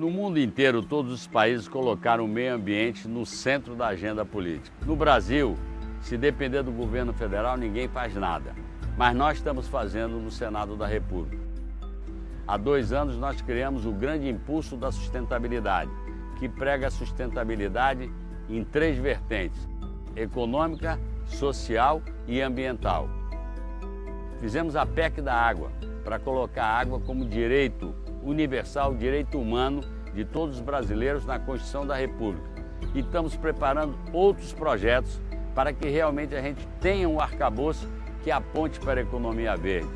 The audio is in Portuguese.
No mundo inteiro, todos os países colocaram o meio ambiente no centro da agenda política. No Brasil, se depender do governo federal, ninguém faz nada. Mas nós estamos fazendo no Senado da República. Há dois anos nós criamos o Grande Impulso da Sustentabilidade, que prega a sustentabilidade em três vertentes: econômica, social e ambiental. Fizemos a PEC da água, para colocar a água como direito universal, direito humano de todos os brasileiros na Constituição da República. E estamos preparando outros projetos para que realmente a gente tenha um arcabouço que aponte para a economia verde.